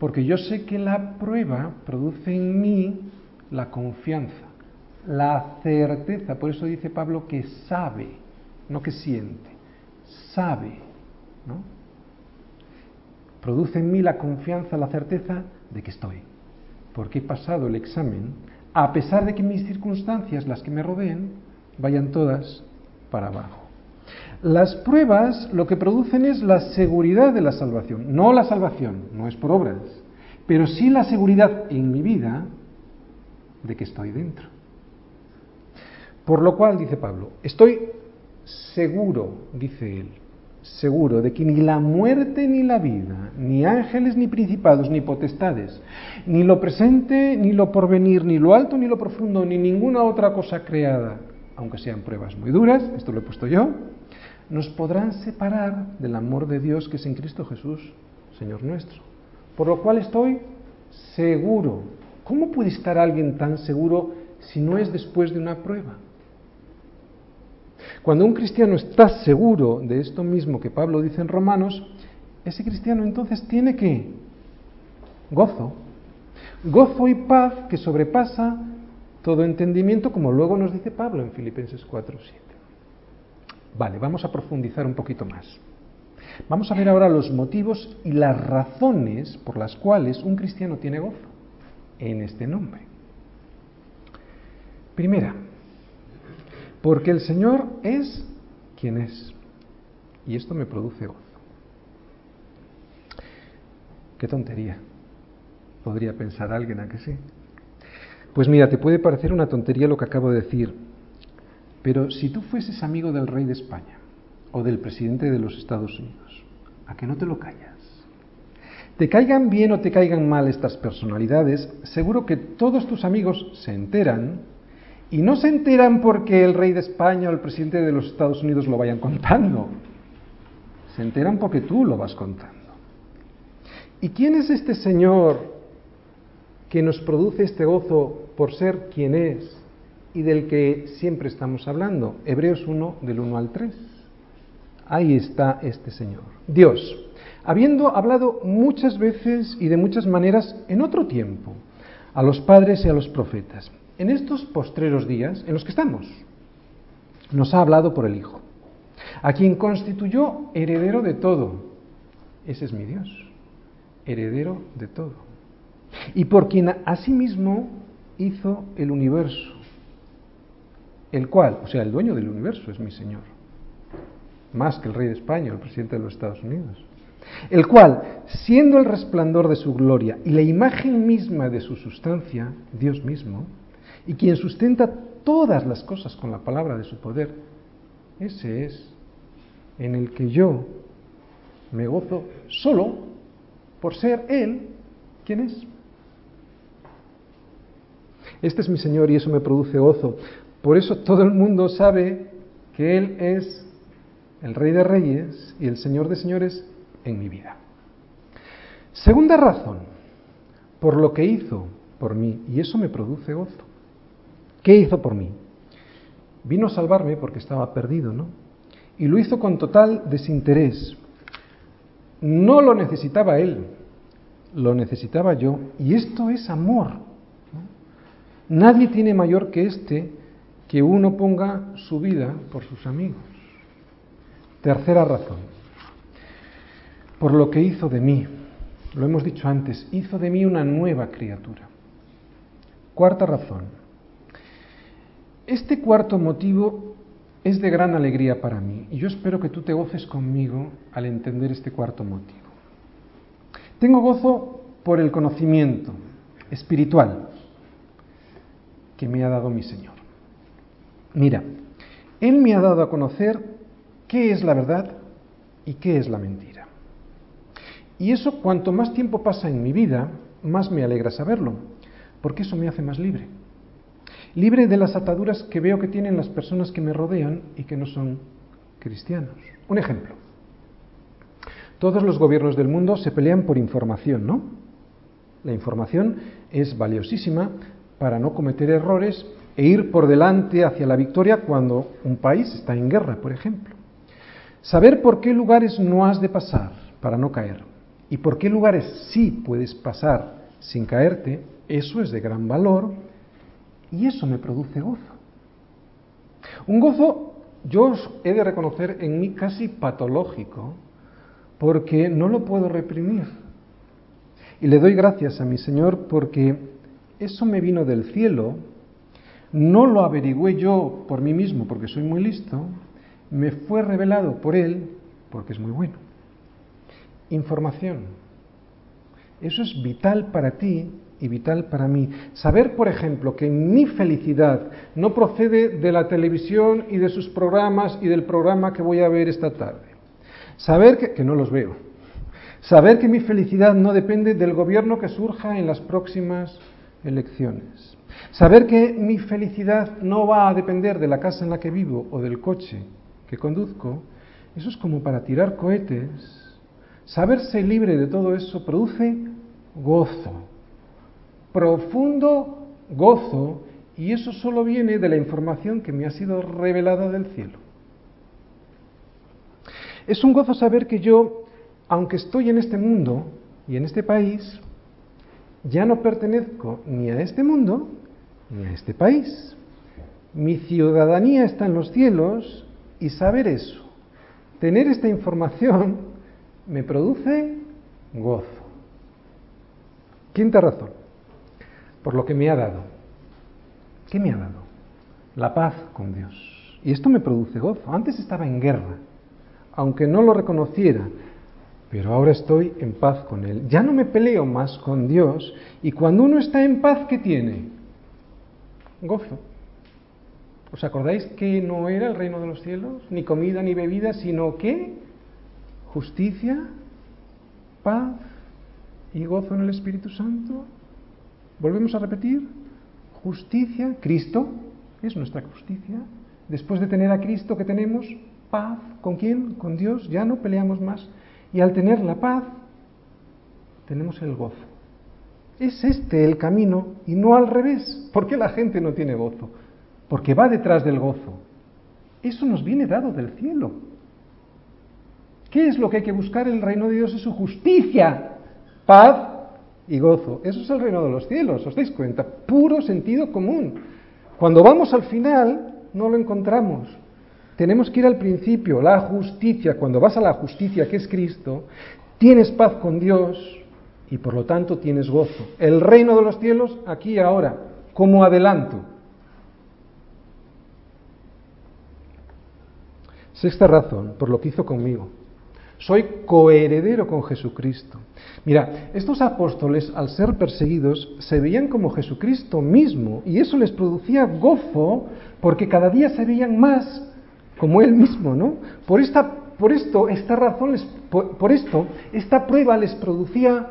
[SPEAKER 1] Porque yo sé que la prueba produce en mí la confianza, la certeza. Por eso dice Pablo que sabe, no que siente, sabe. ¿no? Produce en mí la confianza, la certeza de que estoy. Porque he pasado el examen, a pesar de que mis circunstancias, las que me rodeen, vayan todas para abajo. Las pruebas lo que producen es la seguridad de la salvación, no la salvación, no es por obras, pero sí la seguridad en mi vida de que estoy dentro. Por lo cual, dice Pablo, estoy seguro, dice él, seguro de que ni la muerte ni la vida, ni ángeles ni principados ni potestades, ni lo presente ni lo porvenir, ni lo alto ni lo profundo, ni ninguna otra cosa creada, aunque sean pruebas muy duras, esto lo he puesto yo, nos podrán separar del amor de Dios que es en Cristo Jesús, Señor nuestro. Por lo cual estoy seguro. ¿Cómo puede estar alguien tan seguro si no es después de una prueba? Cuando un cristiano está seguro de esto mismo que Pablo dice en Romanos, ese cristiano entonces tiene que gozo, gozo y paz que sobrepasa todo entendimiento, como luego nos dice Pablo en Filipenses 4, 7. Vale, vamos a profundizar un poquito más. Vamos a ver ahora los motivos y las razones por las cuales un cristiano tiene gozo en este nombre. Primera, porque el Señor es quien es. Y esto me produce gozo. Qué tontería. Podría pensar alguien a que sí. Pues mira, te puede parecer una tontería lo que acabo de decir, pero si tú fueses amigo del rey de España o del presidente de los Estados Unidos, ¿a que no te lo callas? Te caigan bien o te caigan mal estas personalidades, seguro que todos tus amigos se enteran y no se enteran porque el rey de España o el presidente de los Estados Unidos lo vayan contando. Se enteran porque tú lo vas contando. ¿Y quién es este Señor que nos produce este gozo por ser quien es y del que siempre estamos hablando. Hebreos 1 del 1 al 3. Ahí está este Señor. Dios, habiendo hablado muchas veces y de muchas maneras en otro tiempo a los padres y a los profetas, en estos postreros días en los que estamos, nos ha hablado por el Hijo, a quien constituyó heredero de todo. Ese es mi Dios, heredero de todo. Y por quien asimismo hizo el universo el cual, o sea, el dueño del universo es mi Señor, más que el rey de España o el presidente de los Estados Unidos, el cual, siendo el resplandor de su gloria y la imagen misma de su sustancia, Dios mismo, y quien sustenta todas las cosas con la palabra de su poder, ese es en el que yo me gozo solo por ser Él quien es. Este es mi Señor y eso me produce gozo. Por eso todo el mundo sabe que Él es el Rey de Reyes y el Señor de Señores en mi vida. Segunda razón, por lo que hizo por mí, y eso me produce gozo. ¿Qué hizo por mí? Vino a salvarme porque estaba perdido, ¿no? Y lo hizo con total desinterés. No lo necesitaba él, lo necesitaba yo. Y esto es amor. Nadie tiene mayor que este que uno ponga su vida por sus amigos. Tercera razón, por lo que hizo de mí, lo hemos dicho antes, hizo de mí una nueva criatura. Cuarta razón, este cuarto motivo es de gran alegría para mí y yo espero que tú te goces conmigo al entender este cuarto motivo. Tengo gozo por el conocimiento espiritual que me ha dado mi Señor. Mira, Él me ha dado a conocer qué es la verdad y qué es la mentira. Y eso cuanto más tiempo pasa en mi vida, más me alegra saberlo, porque eso me hace más libre libre de las ataduras que veo que tienen las personas que me rodean y que no son cristianos. Un ejemplo. Todos los gobiernos del mundo se pelean por información, ¿no? La información es valiosísima para no cometer errores e ir por delante hacia la victoria cuando un país está en guerra, por ejemplo. Saber por qué lugares no has de pasar para no caer y por qué lugares sí puedes pasar sin caerte, eso es de gran valor y eso me produce gozo. Un gozo, yo os he de reconocer, en mí casi patológico, porque no lo puedo reprimir. Y le doy gracias a mi Señor porque eso me vino del cielo, no lo averigüé yo por mí mismo porque soy muy listo, me fue revelado por Él porque es muy bueno. Información. Eso es vital para ti y vital para mí. Saber, por ejemplo, que mi felicidad no procede de la televisión y de sus programas y del programa que voy a ver esta tarde. Saber que, que no los veo. Saber que mi felicidad no depende del gobierno que surja en las próximas elecciones. Saber que mi felicidad no va a depender de la casa en la que vivo o del coche que conduzco, eso es como para tirar cohetes. Saberse libre de todo eso produce gozo, profundo gozo y eso solo viene de la información que me ha sido revelada del cielo. Es un gozo saber que yo, aunque estoy en este mundo y en este país, ya no pertenezco ni a este mundo a este país. Mi ciudadanía está en los cielos y saber eso, tener esta información, me produce gozo. Quinta razón por lo que me ha dado. ¿Qué me ha dado? La paz con Dios. Y esto me produce gozo. Antes estaba en guerra, aunque no lo reconociera, pero ahora estoy en paz con Él. Ya no me peleo más con Dios y cuando uno está en paz, ¿qué tiene? Gozo. ¿Os acordáis que no era el reino de los cielos? Ni comida ni bebida, sino que justicia, paz y gozo en el Espíritu Santo. Volvemos a repetir, justicia, Cristo es nuestra justicia. Después de tener a Cristo que tenemos paz, ¿con quién? Con Dios, ya no peleamos más. Y al tener la paz, tenemos el gozo. Es este el camino y no al revés. ¿Por qué la gente no tiene gozo? Porque va detrás del gozo. Eso nos viene dado del cielo. ¿Qué es lo que hay que buscar? El reino de Dios es su justicia, paz y gozo. Eso es el reino de los cielos, ¿os dais cuenta? Puro sentido común. Cuando vamos al final, no lo encontramos. Tenemos que ir al principio, la justicia. Cuando vas a la justicia, que es Cristo, tienes paz con Dios y por lo tanto tienes gozo. El reino de los cielos, aquí y ahora, como adelanto. Sexta razón, por lo que hizo conmigo. Soy coheredero con Jesucristo. Mira, estos apóstoles, al ser perseguidos, se veían como Jesucristo mismo y eso les producía gozo porque cada día se veían más como Él mismo, ¿no? Por, esta, por esto, esta razón, por esto, esta prueba les producía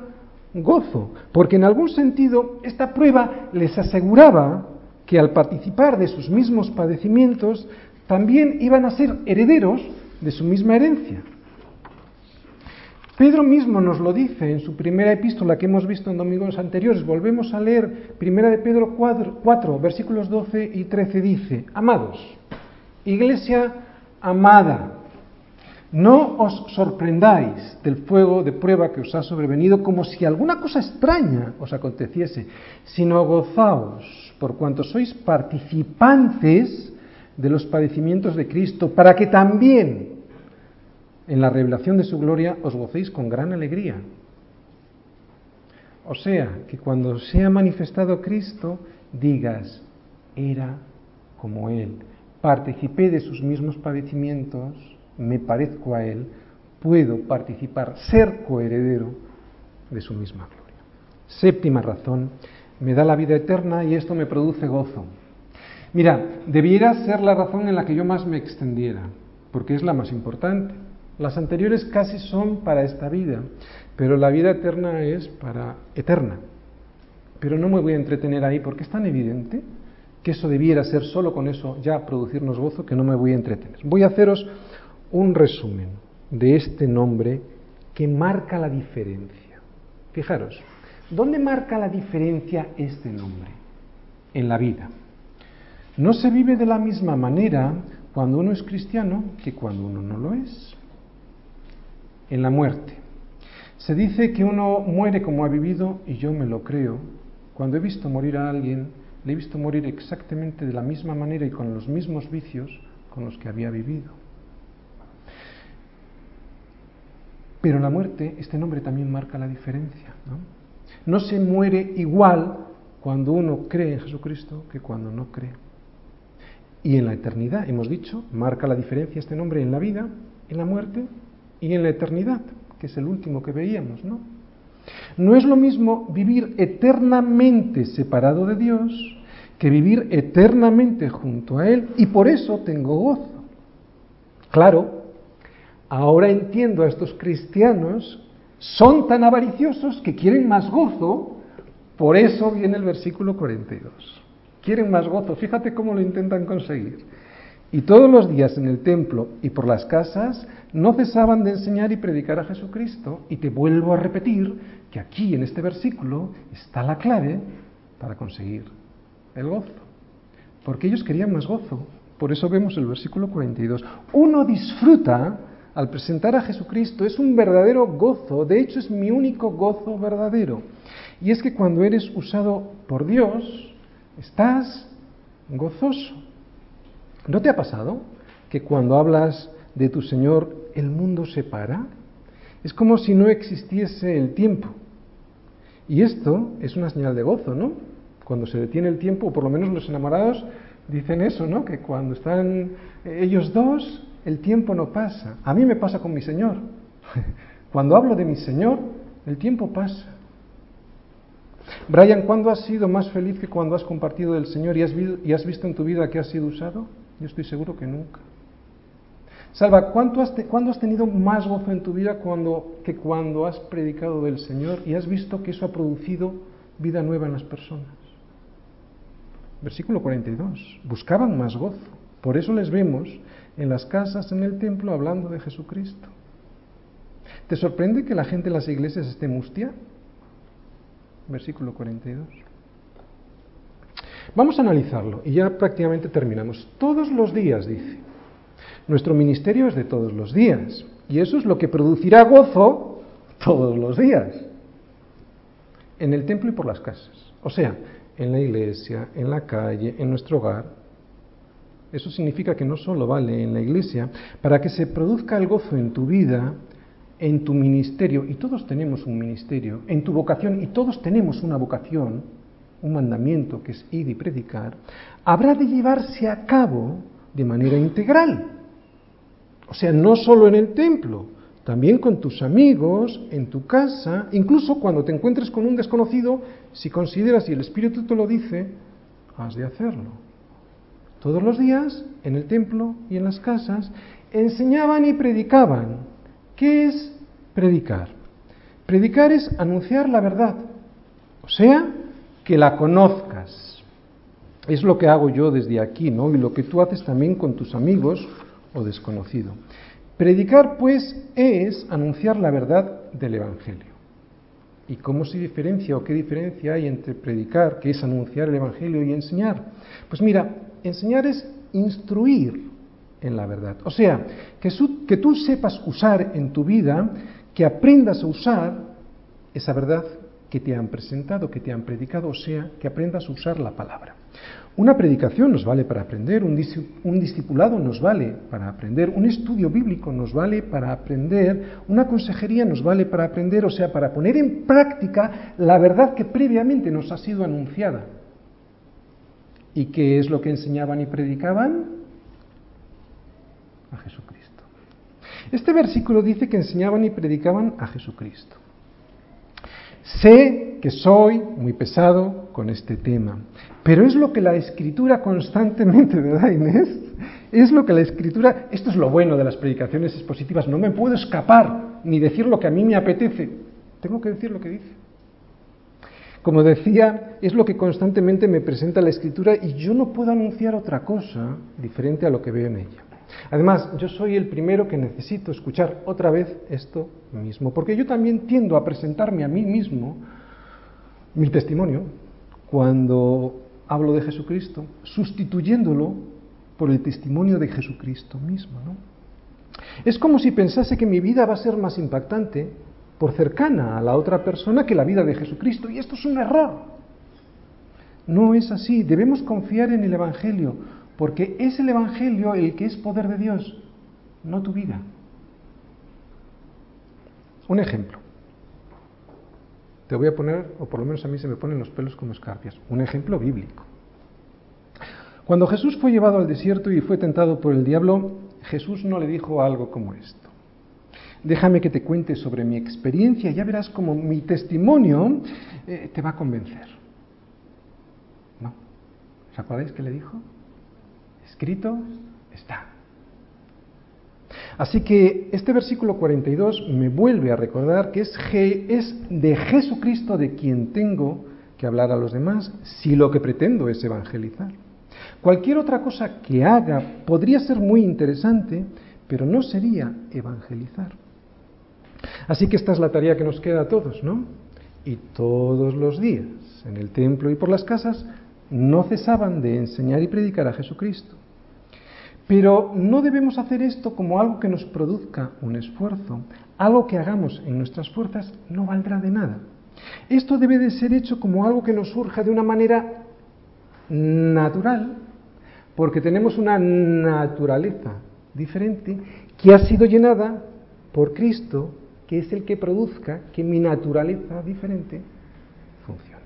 [SPEAKER 1] gozo, porque en algún sentido esta prueba les aseguraba que al participar de sus mismos padecimientos, también iban a ser herederos de su misma herencia. Pedro mismo nos lo dice en su primera epístola que hemos visto en domingos anteriores. Volvemos a leer primera de Pedro 4, versículos 12 y 13. Dice, amados, iglesia amada, no os sorprendáis del fuego de prueba que os ha sobrevenido como si alguna cosa extraña os aconteciese, sino gozaos por cuanto sois participantes de los padecimientos de Cristo, para que también en la revelación de su gloria os gocéis con gran alegría. O sea, que cuando sea manifestado Cristo, digas, era como Él, participé de sus mismos padecimientos, me parezco a Él, puedo participar, ser coheredero de su misma gloria. Séptima razón, me da la vida eterna y esto me produce gozo. Mira, debiera ser la razón en la que yo más me extendiera, porque es la más importante. Las anteriores casi son para esta vida, pero la vida eterna es para eterna. Pero no me voy a entretener ahí porque es tan evidente que eso debiera ser solo con eso ya producirnos gozo que no me voy a entretener. Voy a haceros un resumen de este nombre que marca la diferencia. Fijaros, ¿dónde marca la diferencia este nombre? En la vida. No se vive de la misma manera cuando uno es cristiano que cuando uno no lo es en la muerte. Se dice que uno muere como ha vivido y yo me lo creo. Cuando he visto morir a alguien, le he visto morir exactamente de la misma manera y con los mismos vicios con los que había vivido. Pero en la muerte, este nombre también marca la diferencia. ¿no? no se muere igual cuando uno cree en Jesucristo que cuando no cree. Y en la eternidad, hemos dicho, marca la diferencia este nombre en la vida, en la muerte y en la eternidad, que es el último que veíamos, ¿no? No es lo mismo vivir eternamente separado de Dios que vivir eternamente junto a Él y por eso tengo gozo. Claro, ahora entiendo a estos cristianos, son tan avariciosos que quieren más gozo, por eso viene el versículo 42. Quieren más gozo, fíjate cómo lo intentan conseguir. Y todos los días en el templo y por las casas no cesaban de enseñar y predicar a Jesucristo. Y te vuelvo a repetir que aquí en este versículo está la clave para conseguir el gozo. Porque ellos querían más gozo. Por eso vemos el versículo 42. Uno disfruta al presentar a Jesucristo, es un verdadero gozo. De hecho, es mi único gozo verdadero. Y es que cuando eres usado por Dios, estás gozoso. ¿No te ha pasado que cuando hablas de tu Señor el mundo se para? Es como si no existiese el tiempo. Y esto es una señal de gozo, ¿no? Cuando se detiene el tiempo, o por lo menos los enamorados dicen eso, ¿no? Que cuando están ellos dos, el tiempo no pasa. A mí me pasa con mi Señor. Cuando hablo de mi Señor, el tiempo pasa. Brian, ¿cuándo has sido más feliz que cuando has compartido del Señor y has, visto en tu vida que has sido usado? Yo estoy seguro que nunca. Salva, ¿cuándo has, has tenido más gozo en tu vida cuando, que cuando has predicado del Señor y has visto que eso ha producido vida nueva en las personas? Versículo 42. Buscaban más gozo. Por eso les vemos en las casas, en el templo, hablando de Jesucristo. ¿Te sorprende que la gente en las iglesias esté mustia? Versículo 42. Vamos a analizarlo y ya prácticamente terminamos. Todos los días, dice. Nuestro ministerio es de todos los días y eso es lo que producirá gozo todos los días. En el templo y por las casas. O sea, en la iglesia, en la calle, en nuestro hogar. Eso significa que no solo vale en la iglesia, para que se produzca el gozo en tu vida, en tu ministerio, y todos tenemos un ministerio, en tu vocación, y todos tenemos una vocación, un mandamiento que es ir y predicar, habrá de llevarse a cabo de manera integral. O sea, no solo en el templo, también con tus amigos, en tu casa, incluso cuando te encuentres con un desconocido, si consideras y el Espíritu te lo dice, has de hacerlo. Todos los días, en el templo y en las casas, enseñaban y predicaban. ¿Qué es predicar? Predicar es anunciar la verdad, o sea, que la conozcas. Es lo que hago yo desde aquí, ¿no? Y lo que tú haces también con tus amigos o desconocido. Predicar, pues, es anunciar la verdad del Evangelio. ¿Y cómo se diferencia o qué diferencia hay entre predicar, que es anunciar el Evangelio, y enseñar? Pues mira, enseñar es instruir en la verdad. O sea, que, tú sepas usar en tu vida, que aprendas a usar esa verdad que te han presentado, que te han predicado, o sea, que aprendas a usar la palabra. Una predicación nos vale para aprender, un, discipulado nos vale para aprender, un estudio bíblico nos vale para aprender, una consejería nos vale para aprender, o sea, para poner en práctica la verdad que previamente nos ha sido anunciada. ¿Y qué es lo que enseñaban y predicaban? A Jesucristo. Este versículo dice que enseñaban y predicaban a Jesucristo. Sé que soy muy pesado con este tema, pero es lo que la escritura constantemente, ¿verdad Inés? Es lo que la escritura, esto es lo bueno de las predicaciones expositivas, no me puedo escapar ni decir lo que a mí me apetece, tengo que decir lo que dice. Como decía, es lo que constantemente me presenta la escritura y yo no puedo anunciar otra cosa diferente a lo que veo en ella. Además, yo soy el primero que necesito escuchar otra vez esto mismo, porque yo también tiendo a presentarme a mí mismo mi testimonio cuando hablo de Jesucristo, sustituyéndolo por el testimonio de Jesucristo mismo. ¿no? Es como si pensase que mi vida va a ser más impactante por cercana a la otra persona que la vida de Jesucristo, y esto es un error. No es así, debemos confiar en el Evangelio, porque es el Evangelio el que es poder de Dios, no tu vida. Un ejemplo. Te voy a poner, o por lo menos a mí se me ponen los pelos como escarpias, un ejemplo bíblico. Cuando Jesús fue llevado al desierto y fue tentado por el diablo, Jesús no le dijo algo como esto. Déjame que te cuente sobre mi experiencia, ya verás como mi testimonio eh, te va a convencer. No. ¿Os acordáis qué le dijo? escrito está. Así que este versículo 42 me vuelve a recordar que es, es de Jesucristo de quien tengo que hablar a los demás si lo que pretendo es evangelizar. Cualquier otra cosa que haga podría ser muy interesante, pero no sería evangelizar. Así que esta es la tarea que nos queda a todos, ¿no? Y todos los días, en el templo y por las casas, no cesaban de enseñar y predicar a Jesucristo. Pero no debemos hacer esto como algo que nos produzca un esfuerzo. Algo que hagamos en nuestras fuerzas no valdrá de nada. Esto debe de ser hecho como algo que nos surja de una manera natural, porque tenemos una naturaleza diferente que ha sido llenada por Cristo, que es el que produzca que mi naturaleza diferente funcione.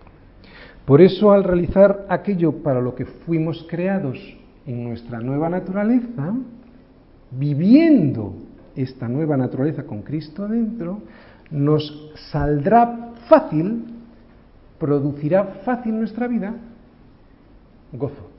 [SPEAKER 1] Por eso al realizar aquello para lo que fuimos creados en nuestra nueva naturaleza, viviendo esta nueva naturaleza con Cristo dentro, nos saldrá fácil, producirá fácil nuestra vida gozo.